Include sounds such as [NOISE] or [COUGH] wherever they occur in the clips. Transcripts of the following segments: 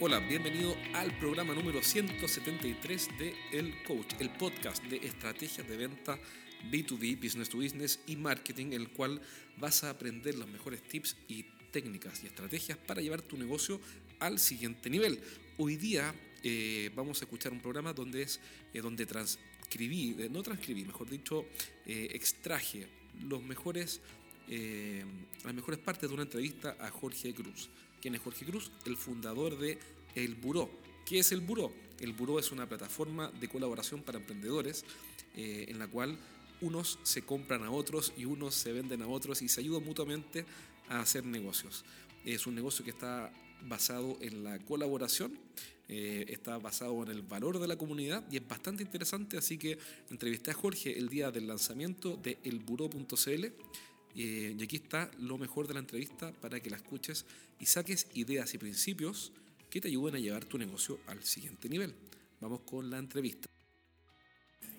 Hola, bienvenido al programa número 173 de El Coach, el podcast de estrategias de venta B2B, business to business y marketing, en el cual vas a aprender los mejores tips y técnicas y estrategias para llevar tu negocio al siguiente nivel. Hoy día eh, vamos a escuchar un programa donde es eh, donde transcribí, eh, no transcribí, mejor dicho, extraje mejores, las mejores partes de una entrevista a Jorge Cruz. ¿Quién es Jorge Cruz? El fundador de El Buró. ¿Qué es El Buró? El Buró es una plataforma de colaboración para emprendedores en la cual unos se compran a otros y unos se venden a otros y se ayudan mutuamente a hacer negocios. Es un negocio que está basado en la colaboración, eh, está basado en el valor de la comunidad y es bastante interesante, así que entrevisté a Jorge el día del lanzamiento de elburó.cl eh, y aquí está lo mejor de la entrevista para que la escuches y saques ideas y principios que te ayuden a llevar tu negocio al siguiente nivel. Vamos con la entrevista.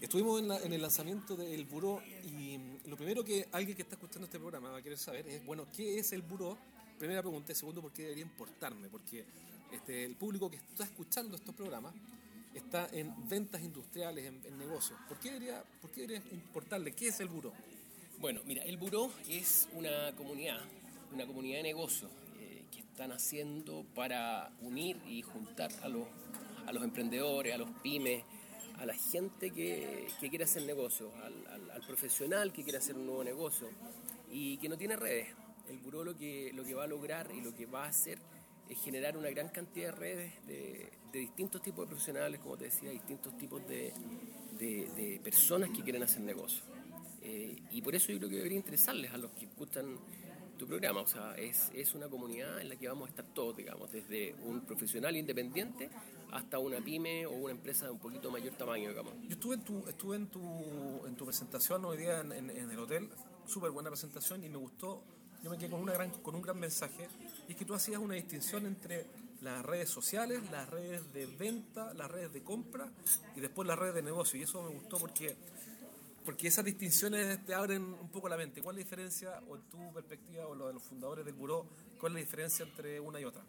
Estuvimos en, el lanzamiento del buró y lo primero que alguien que está escuchando este programa va a querer saber es, bueno, ¿qué es el buró? Primera pregunta y segundo, ¿por qué debería importarme? Porque este, el público que está escuchando estos programas está en ventas industriales, en, negocios. ¿Por qué, debería, ¿Por qué debería importarle? ¿Qué es el buró? Bueno, mira, el buró es una comunidad, una comunidad de negocios eh, que están haciendo para unir y juntar a los, a los emprendedores, a los pymes, a la gente que, quiere hacer negocios, al, profesional que quiere hacer un nuevo negocio y que no tiene redes. El buró lo que, lo que va a lograr y lo que va a hacer es generar una gran cantidad de redes de, distintos tipos de profesionales, como te decía, distintos tipos de, de personas que quieren hacer negocios. Eh, y por eso yo creo que debería interesarles a los que gustan tu programa. O sea, es, es una comunidad en la que vamos a estar todos, digamos, desde un profesional independiente hasta una pyme o una empresa de un poquito mayor tamaño, digamos. Yo estuve en tu, estuve en tu, en tu presentación hoy día en, en, el hotel, súper buena presentación y me gustó, yo me quedé con, una gran, con un gran mensaje, y es que tú hacías una distinción entre las redes sociales, las redes de venta, las redes de compra y después las redes de negocio. Y eso me gustó porque porque esas distinciones te abren un poco la mente. ¿Cuál es la diferencia, o en tu perspectiva, o lo de los fundadores del buró, cuál es la diferencia entre una y otra?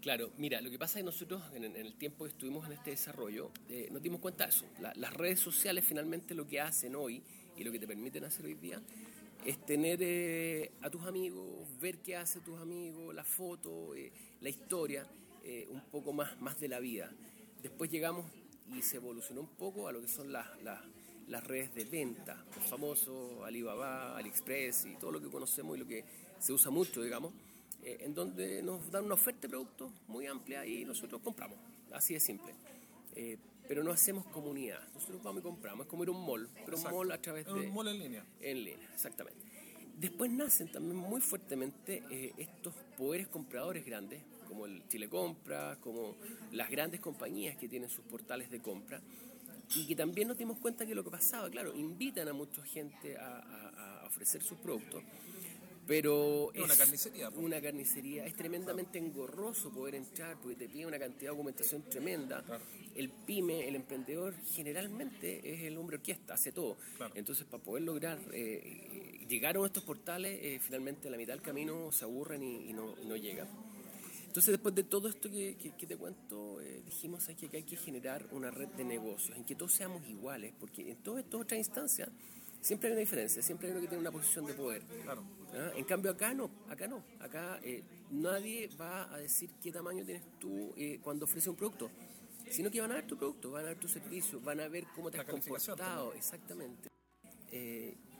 Claro, mira, lo que pasa es que nosotros en, el tiempo que estuvimos en este desarrollo eh, nos dimos cuenta de eso. las redes sociales finalmente lo que hacen hoy y lo que te permiten hacer hoy día es tener eh, a tus amigos, ver qué hacen tus amigos, la foto, eh, la historia, un poco más, más de la vida. Después llegamos y se evolucionó un poco a lo que son las las redes de venta, los famosos Alibaba, AliExpress y todo lo que conocemos y lo que se usa mucho, digamos, eh, en donde nos dan una oferta de productos muy amplia y nosotros compramos, así de simple. Eh, pero no hacemos comunidad, nosotros vamos y compramos, es como ir a un mall, pero un mall a través de... Un mall en línea. En línea, exactamente. Después nacen también muy fuertemente eh, estos poderes compradores grandes, como el Chile Compra, como las grandes compañías que tienen sus portales de compra, y que también nos dimos cuenta que lo que pasaba, claro, invitan a mucha gente a, ofrecer sus productos, pero es una carnicería. Una carnicería, es tremendamente engorroso poder entrar porque te pide una cantidad de documentación tremenda. El pyme, el emprendedor, generalmente es el hombre orquesta, hace todo. Entonces, para poder lograr eh, llegar a estos portales, eh, finalmente a la mitad del camino se aburren y, no, y no llegan. Entonces, después de todo esto que, te cuento, eh, dijimos aquí que hay que generar una red de negocios, en que todos seamos iguales, porque en todas estas otras instancias siempre hay una diferencia, siempre hay uno que tiene una posición de poder. Claro. ¿Ah? En cambio, acá no, acá no. Acá eh, nadie va a decir qué tamaño tienes tú eh, cuando ofrece un producto, sino que van a ver tu producto, van a ver tu servicio, van a ver cómo te has comportado. Exactamente.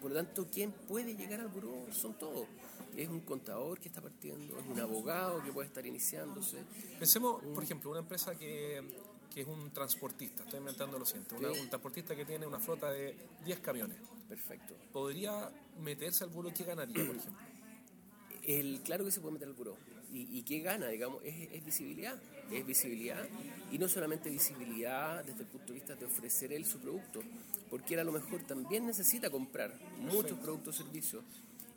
por lo tanto, ¿quién puede llegar al buró? Son todos es un contador que está partiendo, es un abogado que puede estar iniciándose. Pensemos, por ejemplo, una empresa que, que es un transportista, estoy inventando lo siento, un transportista que tiene una flota de 10 camiones. Perfecto. ¿Podría meterse al buro? ¿Qué ganaría, por ejemplo? El, claro que se puede meter al buró. ¿Y, qué gana? Digamos, es, es, visibilidad. Es visibilidad. Y no solamente visibilidad desde el punto de vista de ofrecer él su producto, porque él a lo mejor también necesita comprar muchos productos o servicios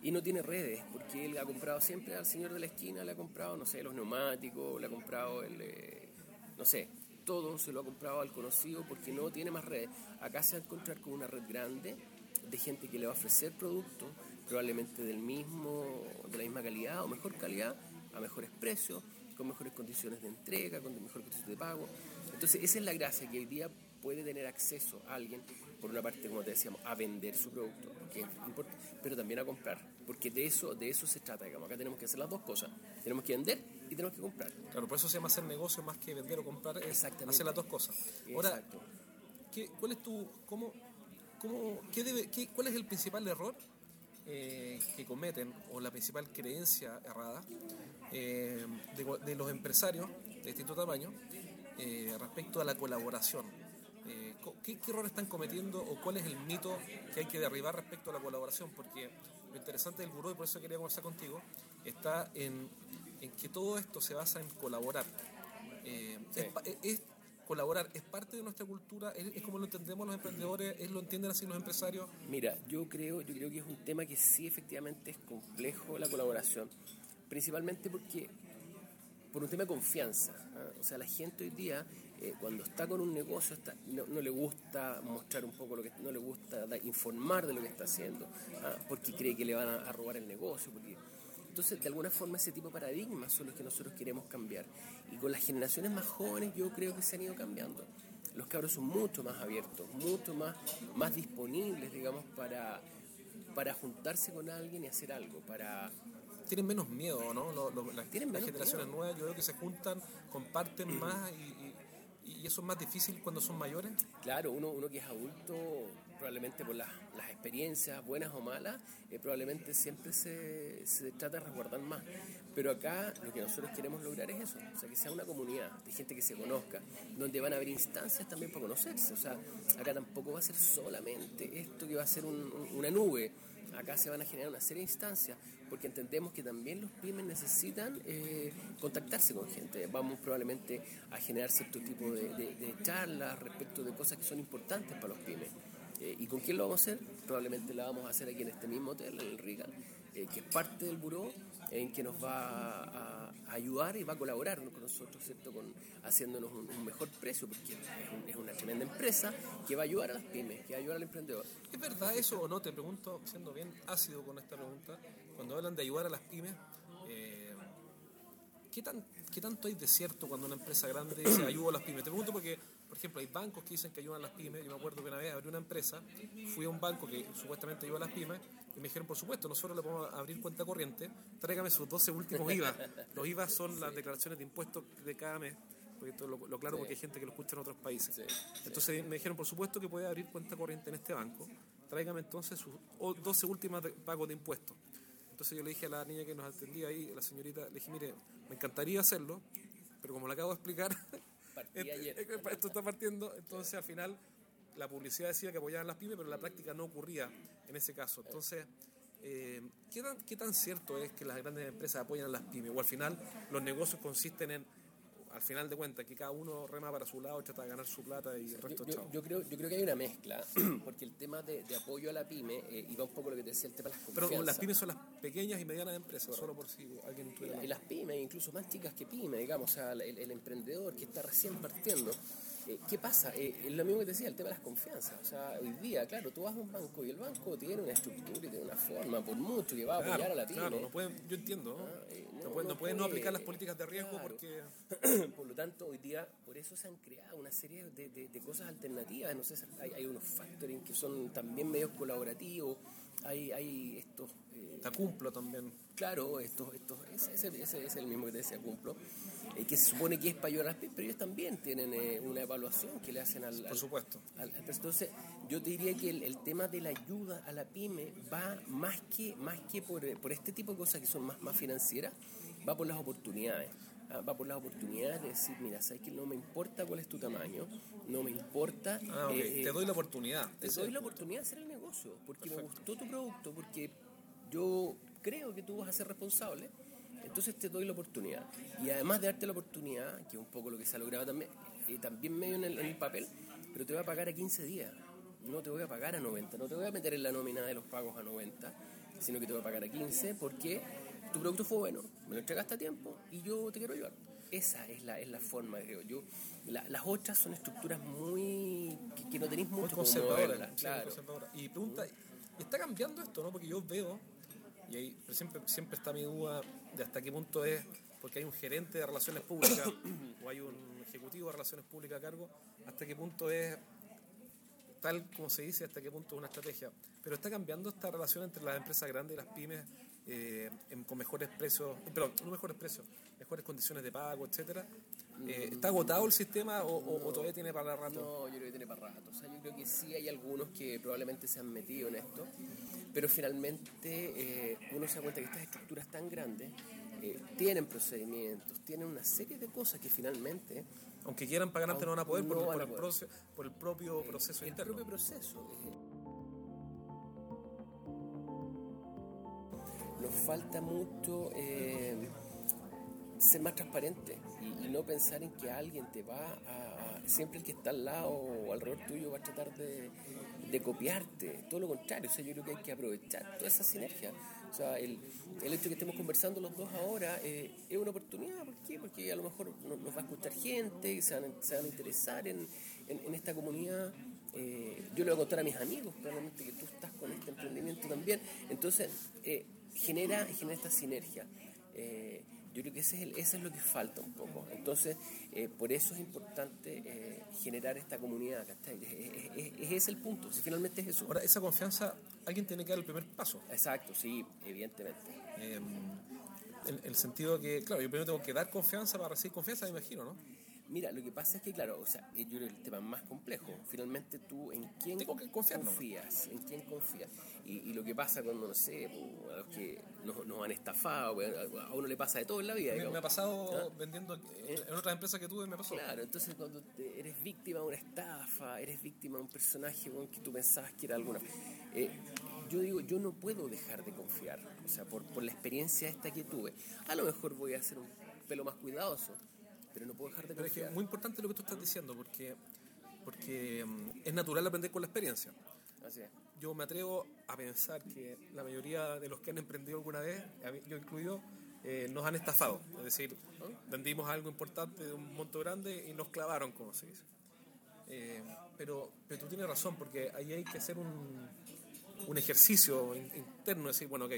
y no tiene redes, porque él ha comprado siempre al señor de la esquina, le ha comprado, no sé, los neumáticos, le ha comprado el, eh, no sé, todo se lo ha comprado al conocido porque no tiene más redes. Acá se va a encontrar con una red grande de gente que le va a ofrecer productos, probablemente del mismo, de la misma calidad o mejor calidad, a mejores precios, con mejores condiciones de entrega, con mejores condiciones de pago. Entonces, esa es la gracia, que hoy día puede tener acceso a alguien, por una parte, como te decíamos, a vender su producto, que pero también a comprar, porque de eso, de eso se trata, digamos. Acá tenemos que hacer las dos cosas. Tenemos que vender y tenemos que comprar. Claro, por eso se llama hacer negocio más que vender o comprar, es hacer las dos cosas. Ahora, ¿qué, ¿cuál es tu, cómo, cómo, qué debe, qué, cuál es el principal error eh, que cometen o la principal creencia errada eh, de, los empresarios de distinto tamaño eh, respecto a la colaboración. ¿Qué, ¿qué, errores están cometiendo o cuál es el mito que hay que derribar respecto a la colaboración? Porque lo interesante del buró, y por eso quería conversar contigo, está en, en que todo esto se basa en colaborar. es, colaborar es parte de nuestra cultura, es, como lo entendemos los emprendedores, es lo entienden así los empresarios. Mira, yo creo, yo creo que es un tema que sí efectivamente es complejo la colaboración, principalmente porque por un tema de confianza. ¿ah? O sea, la gente hoy día, eh, cuando está con un negocio, no, le gusta mostrar un poco lo que, no le gusta informar de lo que está haciendo, ¿ah? porque cree que le van a, a robar el negocio, porque entonces, de alguna forma, ese tipo de paradigmas son los que nosotros queremos cambiar. Y con las generaciones más jóvenes yo creo que se han ido cambiando. Los cabros son mucho más abiertos, mucho más, más disponibles, digamos, para, para juntarse con alguien y hacer algo, para tienen menos miedo, ¿no? las, generaciones nuevas yo creo que se juntan, comparten más y, y, eso es más difícil cuando son mayores. Claro, uno, uno que es adulto probablemente por las, las experiencias, buenas o malas, eh, probablemente siempre se, se, trata de resguardar más. Pero acá lo que nosotros queremos lograr es eso, o sea, que sea una comunidad de gente que se conozca, donde van a haber instancias también para conocerse. O sea, acá tampoco va a ser solamente esto que va a ser una nube. Acá se van a generar una serie de instancias, porque entendemos que también los pymes necesitan eh, contactarse con gente. Vamos probablemente a generar cierto tipo de, charlas respecto de cosas que son importantes para los pymes. Eh, ¿Y con quién lo vamos a hacer? Probablemente la vamos a hacer aquí en este mismo hotel, en el Regal, eh, que es parte del buró, en que nos va a, ayudar y va a colaborar con nosotros, ¿cierto? Con, haciéndonos un, mejor precio, porque es, una tremenda empresa que va a ayudar a las pymes, que va a ayudar al emprendedor. ¿Es verdad eso o no? Te pregunto, siendo bien ácido con esta pregunta, cuando hablan de ayudar a las pymes, eh, ¿qué, tan, ¿qué tanto hay de cierto cuando una empresa grande dice ayuda a las pymes? Te pregunto porque por ejemplo, hay bancos que dicen que ayudan a las pymes. Yo me acuerdo que una vez abrí una empresa, fui a un banco que supuestamente ayuda a las pymes y me dijeron, por supuesto, nosotros le podemos abrir cuenta corriente, tráigame sus 12 últimos [LAUGHS] IVA. Los IVA son las declaraciones de impuestos de cada mes. Porque esto lo, lo claro porque hay gente que lo escucha en otros países. Entonces me dijeron, por supuesto, que puede abrir cuenta corriente en este banco. Tráigame entonces sus 12 últimas pagos de impuestos. Entonces yo le dije a la niña que nos atendía ahí, la señorita, le dije, mire, me encantaría hacerlo, pero como le acabo de explicar, [LAUGHS] [LAUGHS] esto está partiendo, entonces al final la publicidad decía que apoyaban las pymes, pero la práctica no ocurría en ese caso. Entonces, eh, ¿qué, tan, ¿qué tan cierto es que las grandes empresas apoyan a las pymes? O al final los negocios consisten en al final de cuentas, que cada uno rema para su lado, trata de ganar su plata y el resto yo, yo, creo, yo creo que hay una mezcla, [CLEARS THROAT] porque el tema de, apoyo a la pyme, eh, y va un poco lo que te decía el tema de las confianzas. Pero las pymes son las pequeñas y medianas empresas, solo por si alguien tuviera... Y, las pymes, incluso más chicas que pymes, digamos, o sea, el emprendedor que está recién partiendo, eh, ¿Qué pasa? Eh, es lo mismo que te decía, el tema de las confianzas. O sea, hoy día, claro, tú vas a un banco y el banco tiene una estructura y tiene una forma, por mucho que va a apoyar a la pyme. Claro, no pueden, yo entiendo. Ah, eh, no, pueden, no, pueden no aplicar las políticas de riesgo porque... [CLEARS THROAT] por lo tanto, hoy día, por eso se han creado una serie de, de, cosas alternativas. No sé, hay, hay unos factoring que son también medios colaborativos hay, hay estos... Eh, cumplo también. Claro, estos, estos, ese, ese, es el mismo que te decía Cumplo, eh, que se supone que es para las pero ellos también tienen eh, una evaluación que le hacen al... Por supuesto. entonces, yo te diría que el, tema de la ayuda a la pyme va más que, más que por, por este tipo de cosas que son más, más financieras, va por las oportunidades. Ah, va por las oportunidades de decir, mira, sabes que no me importa cuál es tu tamaño, no me importa... Ah, eh, te doy la oportunidad. Te doy la oportunidad de hacer el negocio, porque me gustó tu producto, porque yo creo que tú vas a ser responsable, entonces te doy la oportunidad. Y además de darte la oportunidad, que es un poco lo que se ha logrado también, eh, también medio en el, en el papel, pero te voy a pagar a 15 días, no te voy a pagar a 90, no te voy a meter en la nómina de los pagos a 90, sino que te voy a pagar a 15 porque tu producto fue bueno, me lo entregaste a tiempo y yo te quiero ayudar. Esa es la, es la forma, creo yo. las otras son estructuras muy. que, no tenéis mucho conservadoras. Claro. Y pregunta, ¿está cambiando esto, no? Porque yo veo, y ahí siempre, siempre está mi duda de hasta qué punto es porque hay un gerente de relaciones públicas o hay un ejecutivo de relaciones públicas a cargo, hasta qué punto es tal como se dice, hasta qué punto es una estrategia. Pero está cambiando esta relación entre las empresas grandes y las pymes eh, con mejores precios, perdón, no mejores precios, mejores condiciones de pago, etcétera. Eh, ¿Está agotado el sistema o, todavía tiene para rato? No, yo creo que tiene para rato. O sea, yo creo que sí hay algunos que probablemente se han metido en esto, pero finalmente eh, uno se da cuenta que estas estructuras tan grandes tienen procedimientos, tienen una serie de cosas que finalmente aunque quieran pagar antes no van a poder, por, el, por el, propio proceso el interno. propio proceso. Falta mucho eh, ser más transparente y, no pensar en que alguien te va a, siempre el que está al lado o alrededor tuyo va a tratar de, copiarte, todo lo contrario, o sea, yo creo que hay que aprovechar toda esa sinergia. O sea, el, hecho de que estemos conversando los dos ahora eh, es una oportunidad, ¿por qué? Porque a lo mejor nos, va a escuchar gente se van, se van a interesar en, esta comunidad. Eh, yo le voy a contar a mis amigos, probablemente que tú estás con este emprendimiento también. Entonces, genera, genera esta sinergia. Yo creo que ese es, eso es lo que falta un poco. Entonces, eh, por eso es importante eh, generar esta comunidad, Es, es, ese el punto, si finalmente es eso. Ahora, esa confianza, alguien tiene que dar el primer paso. Exacto, sí, evidentemente. Em, en el sentido que, claro, yo primero tengo que dar confianza para recibir confianza, me imagino, ¿no? Mira, lo que pasa es que, claro, o sea, yo creo que el tema más complejo. Finalmente tú en quién confías, en quién confías. Y, lo que pasa cuando, no sé, a los que nos, han estafado, a uno le pasa de todo en la vida. Me, ha pasado vendiendo ¿Eh? en otras empresas que tuve, me pasó. Claro, entonces cuando eres víctima de una estafa, eres víctima de un personaje que tú pensabas que era alguna... Eh, yo digo, yo no puedo dejar de confiar, o sea, por, por la experiencia esta que tuve. A lo mejor voy a ser un pelo más cuidadoso, pero no puedo dejar de confiar. Es muy importante lo que tú estás diciendo, porque, porque mm, es natural aprender con la experiencia. Así es. Yo me atrevo a pensar que la mayoría de los que han emprendido alguna vez, yo incluido, eh, nos han estafado. Es decir, vendimos algo importante de un monto grande y nos clavaron, como se dice. Eh, pero, pero tú tienes razón, porque ahí hay que hacer un, un ejercicio interno, decir, bueno, ok,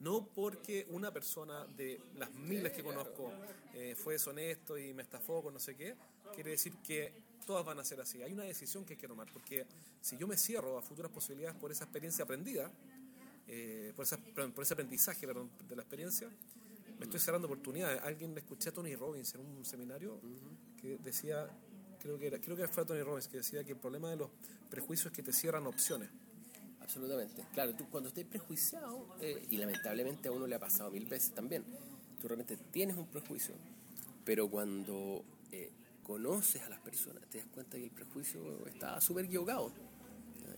no porque una persona de las miles que conozco eh, fue deshonesto y me estafó con no sé qué, quiere decir que todas van a ser así. Hay una decisión que hay que tomar, porque si yo me cierro a futuras posibilidades por esa experiencia aprendida, eh, por, por ese aprendizaje de la experiencia, me estoy cerrando oportunidades. Alguien le escuché a Tony Robbins en un seminario que decía, creo que, era, creo que fue a Tony Robbins, que decía que el problema de los prejuicios es que te cierran opciones. Absolutamente. Claro, tú cuando estés prejuiciado, eh, y lamentablemente a uno le ha pasado mil veces también, tú realmente tienes un prejuicio, pero cuando eh, conoces a las personas te das cuenta que el prejuicio está súper equivocado.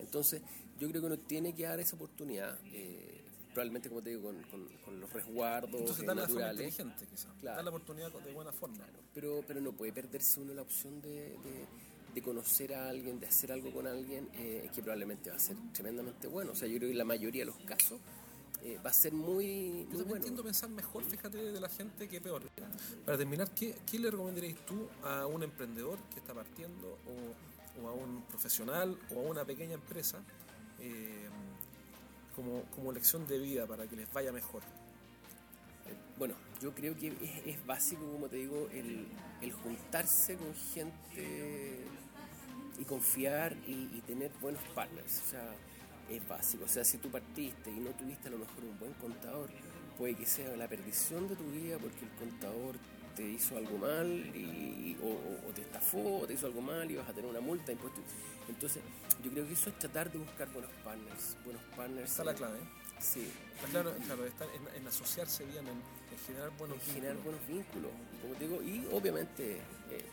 Entonces, yo creo que uno tiene que dar esa oportunidad. Eh, probablemente, como te digo, con, los resguardos Entonces, naturales. inteligente, quizás. Claro. la oportunidad de buena forma. pero, pero no puede perderse uno la opción de de conocer a alguien, de hacer algo con alguien, eh, que probablemente va a ser tremendamente bueno. O sea, yo creo que en la mayoría de los casos eh, va a ser muy, yo bueno. entiendo pensar mejor, fíjate, de la gente que peor. Para terminar, ¿qué, ¿qué, le recomendarías tú a un emprendedor que está partiendo o, o a un profesional o a una pequeña empresa eh, como, como lección de vida para que les vaya mejor? Bueno, yo creo que es, básico, como te digo, el, el juntarse con gente y confiar y, tener buenos partners. O sea, es básico. O sea, si tú partiste y no tuviste a lo mejor un buen contador, puede que sea la perdición de tu vida porque el contador te hizo algo mal y, o, te estafó o te hizo algo mal y vas a tener una multa. Entonces, yo creo que eso es tratar de buscar buenos partners. Buenos partners. Está la clave. Sí. Claro, claro está en, asociarse bien, en, generar buenos vínculos. Generar buenos vínculos, como te digo, y obviamente eh,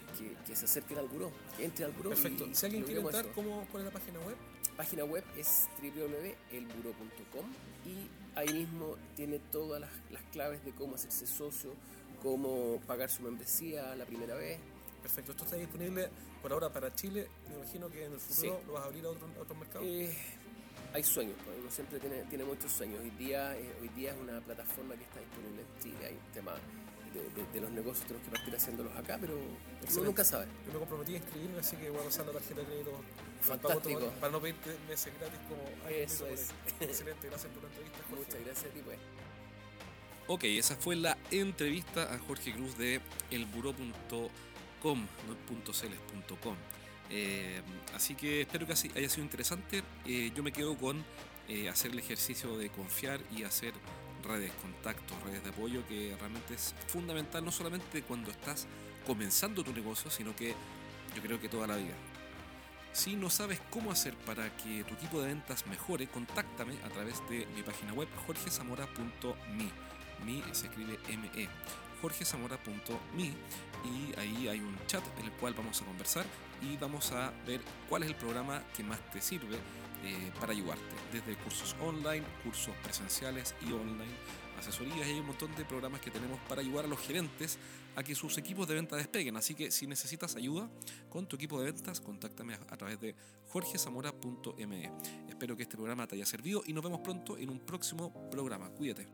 que, se acerquen al buró, que entre al buró. Perfecto. si alguien quiere entrar, ¿cómo, ¿cuál es la página web? Página web es www.elburo.com y ahí mismo tiene todas las, las claves de cómo hacerse socio, cómo pagar su membresía la primera vez. Perfecto, esto está disponible por ahora para Chile. Me imagino que en el futuro lo vas a abrir a otros otro mercados. Eh, hay sueños, pues, uno siempre tiene, tiene muchos sueños. Hoy día, eh, hoy día es una plataforma que está disponible en Chile, hay un tema de, los negocios, tenemos que partir haciéndolos acá, pero uno nunca sabe. Yo me comprometí a inscribirme, así que voy a pasar la tarjeta de crédito Fantástico. para no pedir meses gratis como Eso es. [LAUGHS] Excelente, gracias por la entrevista. Muchas gracias a ti, pues. Ok, esa fue la entrevista a Jorge Cruz de elburo.com, no .celes.com. Eh, así que espero que haya sido interesante. Eh, yo me quedo con eh, hacer el ejercicio de confiar y hacer redes, contactos, redes de apoyo, que realmente es fundamental no solamente cuando estás comenzando tu negocio, sino que yo creo que toda la vida. Si no sabes cómo hacer para que tu equipo de ventas mejore, contáctame a través de mi página web jorgezamora.me. Mi se escribe ME jorgezamora.me y ahí hay un chat en el cual vamos a conversar y vamos a ver cuál es el programa que más te sirve eh, para ayudarte, desde cursos online, cursos presenciales y online, asesorías y hay un montón de programas que tenemos para ayudar a los gerentes a que sus equipos de venta despeguen. Así que si necesitas ayuda con tu equipo de ventas, contáctame a, través de jorgezamora.me. Espero que este programa te haya servido y nos vemos pronto en un próximo programa. Cuídate.